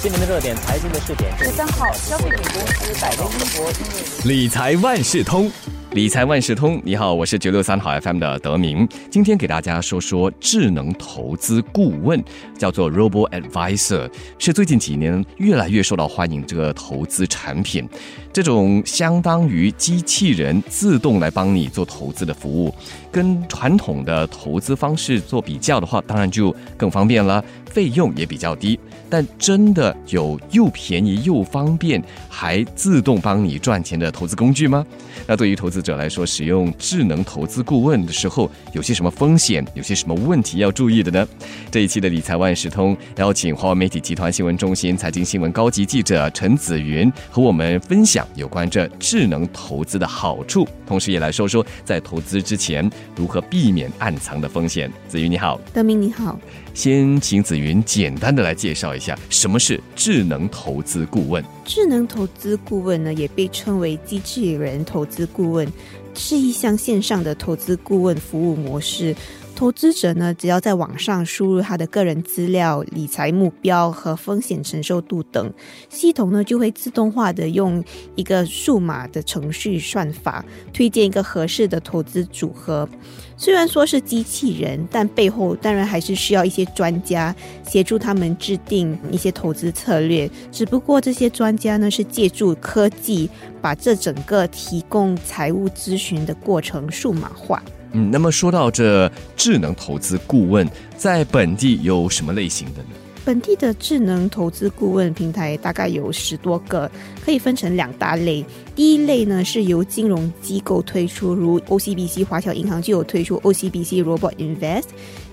新闻的热点，财经的试点。十三号，消费品公司百威英博因为理财万事通。理财万事通，你好，我是九六三号 FM 的德明，今天给大家说说智能投资顾问，叫做 Robo Advisor，是最近几年越来越受到欢迎这个投资产品。这种相当于机器人自动来帮你做投资的服务，跟传统的投资方式做比较的话，当然就更方便了，费用也比较低。但真的有又便宜又方便，还自动帮你赚钱的投资工具吗？那对于投资者来说，使用智能投资顾问的时候，有些什么风险？有些什么问题要注意的呢？这一期的理财万事通邀请华为媒体集团新闻中心财经新闻高级记者陈子云和我们分享有关这智能投资的好处，同时也来说说在投资之前如何避免暗藏的风险。子云你好，德明你好。先请子云简单的来介绍一下什么是智能投资顾问。智能投资顾问呢，也被称为机器人投资顾问，是一项线上的投资顾问服务模式。投资者呢，只要在网上输入他的个人资料、理财目标和风险承受度等，系统呢就会自动化的用一个数码的程序算法推荐一个合适的投资组合。虽然说是机器人，但背后当然还是需要一些专家协助他们制定一些投资策略。只不过这些专家呢，是借助科技把这整个提供财务咨询的过程数码化。嗯，那么说到这智能投资顾问，在本地有什么类型的呢？本地的智能投资顾问平台大概有十多个，可以分成两大类。第一类呢是由金融机构推出，如 OCBC 华侨银行就有推出 OCBC Robot Invest，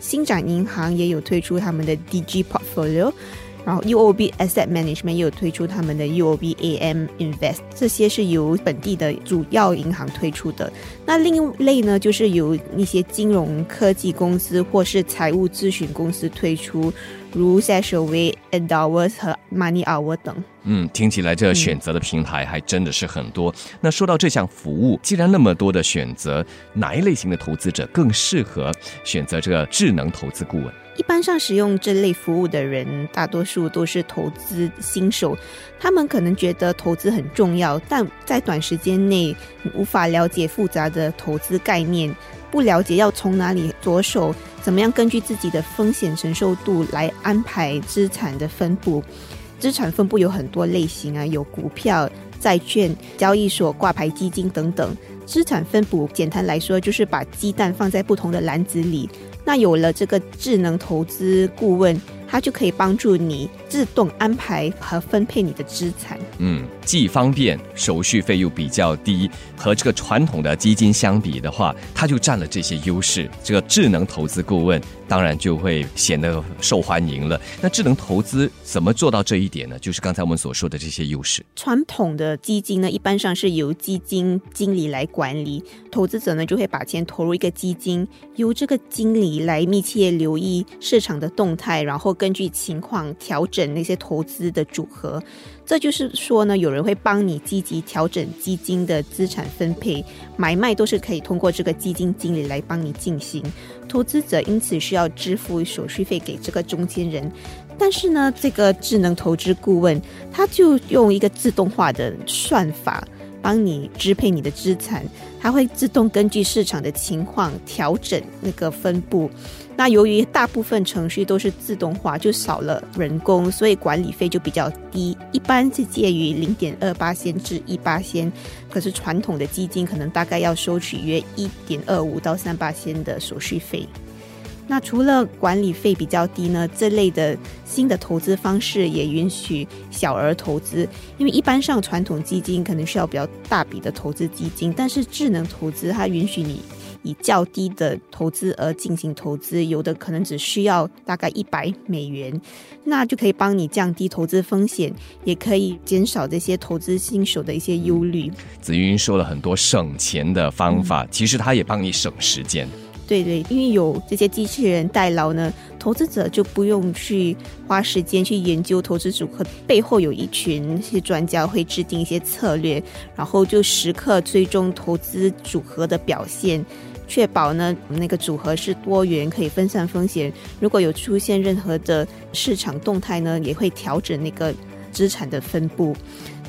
新展银行也有推出他们的 DG Portfolio。然后 UOB Asset Management 也有推出他们的 UOB AM Invest，这些是由本地的主要银行推出的。那另一类呢，就是由一些金融科技公司或是财务咨询公司推出，如 s a s h a w a y Endowus 和 Money Hour 等。嗯，听起来这选择的平台还真的是很多。那说到这项服务，既然那么多的选择，哪一类型的投资者更适合选择这个智能投资顾问？一般上使用这类服务的人，大多数都是投资新手，他们可能觉得投资很重要，但在短时间内无法了解复杂的投资概念，不了解要从哪里着手，怎么样根据自己的风险承受度来安排资产的分布。资产分布有很多类型啊，有股票、债券、交易所挂牌基金等等。资产分布简单来说，就是把鸡蛋放在不同的篮子里。那有了这个智能投资顾问，它就可以帮助你自动安排和分配你的资产。嗯，既方便，手续费又比较低，和这个传统的基金相比的话，它就占了这些优势。这个智能投资顾问。当然就会显得受欢迎了。那智能投资怎么做到这一点呢？就是刚才我们所说的这些优势。传统的基金呢，一般上是由基金经理来管理，投资者呢就会把钱投入一个基金，由这个经理来密切留意市场的动态，然后根据情况调整那些投资的组合。这就是说呢，有人会帮你积极调整基金的资产分配，买卖都是可以通过这个基金经理来帮你进行。投资者因此需要支付手续费给这个中间人，但是呢，这个智能投资顾问他就用一个自动化的算法。帮你支配你的资产，它会自动根据市场的情况调整那个分布。那由于大部分程序都是自动化，就少了人工，所以管理费就比较低，一般是介于零点二八仙至一八仙。可是传统的基金可能大概要收取约一点二五到三八仙的手续费。那除了管理费比较低呢，这类的新的投资方式也允许小额投资，因为一般上传统基金可能需要比较大笔的投资基金，但是智能投资它允许你以较低的投资额进行投资，有的可能只需要大概一百美元，那就可以帮你降低投资风险，也可以减少这些投资新手的一些忧虑。紫云说了很多省钱的方法，其实它也帮你省时间。对对，因为有这些机器人代劳呢，投资者就不用去花时间去研究投资组合背后有一群一些专家会制定一些策略，然后就时刻追踪投资组合的表现。确保呢那个组合是多元，可以分散风险。如果有出现任何的市场动态呢，也会调整那个资产的分布。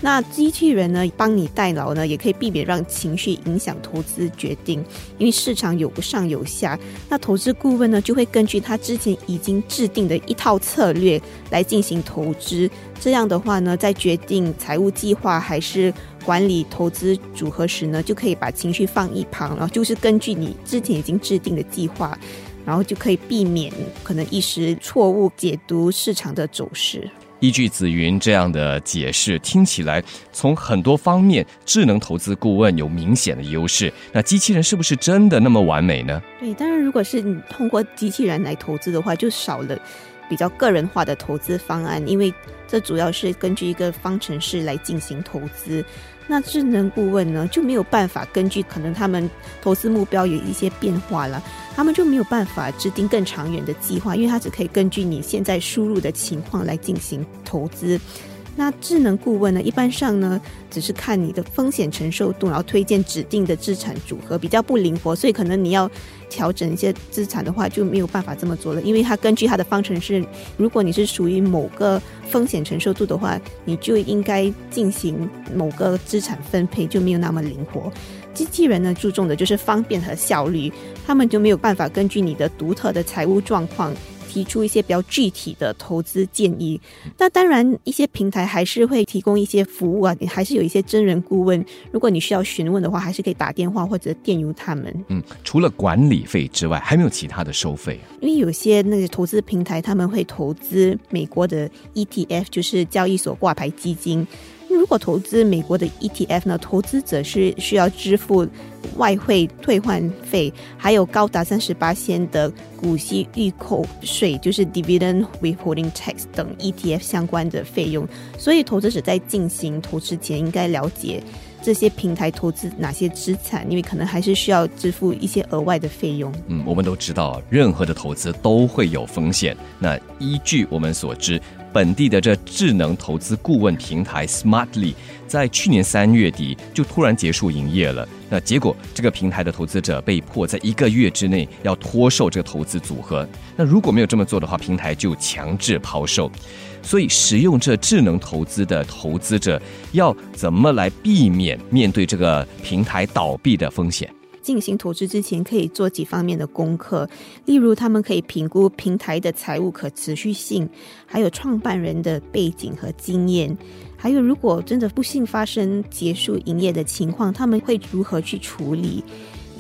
那机器人呢，帮你代劳呢，也可以避免让情绪影响投资决定，因为市场有上有下。那投资顾问呢，就会根据他之前已经制定的一套策略来进行投资。这样的话呢，在决定财务计划还是管理投资组合时呢，就可以把情绪放一旁，然后就是根据你之前已经制定的计划，然后就可以避免可能一时错误解读市场的走势。依据紫云这样的解释，听起来从很多方面，智能投资顾问有明显的优势。那机器人是不是真的那么完美呢？对，当然，如果是你通过机器人来投资的话，就少了比较个人化的投资方案，因为这主要是根据一个方程式来进行投资。那智能顾问呢，就没有办法根据可能他们投资目标有一些变化了。他们就没有办法制定更长远的计划，因为他只可以根据你现在输入的情况来进行投资。那智能顾问呢，一般上呢，只是看你的风险承受度，然后推荐指定的资产组合，比较不灵活，所以可能你要调整一些资产的话，就没有办法这么做了。因为它根据它的方程式，如果你是属于某个风险承受度的话，你就应该进行某个资产分配，就没有那么灵活。机器人呢，注重的就是方便和效率，他们就没有办法根据你的独特的财务状况提出一些比较具体的投资建议。那当然，一些平台还是会提供一些服务啊，你还是有一些真人顾问。如果你需要询问的话，还是可以打电话或者电邮他们。嗯，除了管理费之外，还没有其他的收费。因为有些那个投资平台，他们会投资美国的 ETF，就是交易所挂牌基金。如果投资美国的 ETF 呢，投资者是需要支付外汇退换费，还有高达三十八仙的股息预扣税，就是 dividend withholding tax 等 ETF 相关的费用。所以，投资者在进行投资前应该了解这些平台投资哪些资产，因为可能还是需要支付一些额外的费用。嗯，我们都知道，任何的投资都会有风险。那依据我们所知。本地的这智能投资顾问平台 Smartly 在去年三月底就突然结束营业了。那结果，这个平台的投资者被迫在一个月之内要脱售这个投资组合。那如果没有这么做的话，平台就强制抛售。所以，使用这智能投资的投资者要怎么来避免面对这个平台倒闭的风险？进行投资之前，可以做几方面的功课，例如他们可以评估平台的财务可持续性，还有创办人的背景和经验，还有如果真的不幸发生结束营业的情况，他们会如何去处理？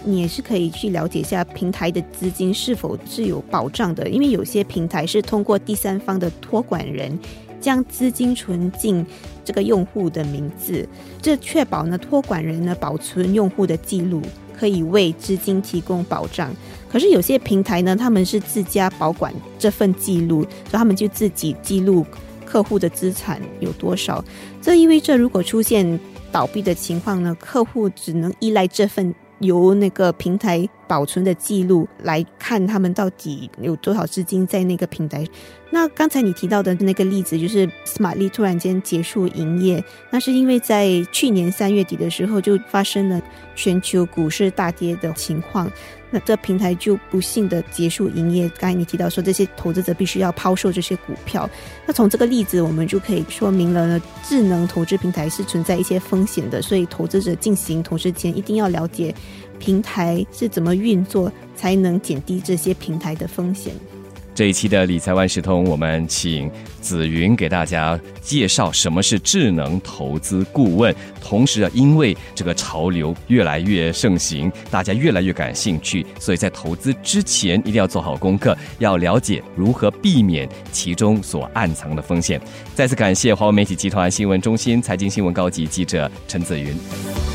你也是可以去了解一下平台的资金是否是有保障的，因为有些平台是通过第三方的托管人将资金存进这个用户的名字，这确保呢托管人呢保存用户的记录。可以为资金提供保障，可是有些平台呢，他们是自家保管这份记录，所以他们就自己记录客户的资产有多少。这意味着，如果出现倒闭的情况呢，客户只能依赖这份由那个平台保存的记录来看他们到底有多少资金在那个平台。那刚才你提到的那个例子，就是斯玛利突然间结束营业，那是因为在去年三月底的时候就发生了全球股市大跌的情况，这平台就不幸的结束营业。刚才你提到说这些投资者必须要抛售这些股票，那从这个例子我们就可以说明了呢，智能投资平台是存在一些风险的，所以投资者进行投资前一定要了解平台是怎么运作，才能减低这些平台的风险。这一期的理财万事通，我们请紫云给大家介绍什么是智能投资顾问。同时啊，因为这个潮流越来越盛行，大家越来越感兴趣，所以在投资之前一定要做好功课，要了解如何避免其中所暗藏的风险。再次感谢华为媒体集团新闻中心财经新闻高级记者陈紫云。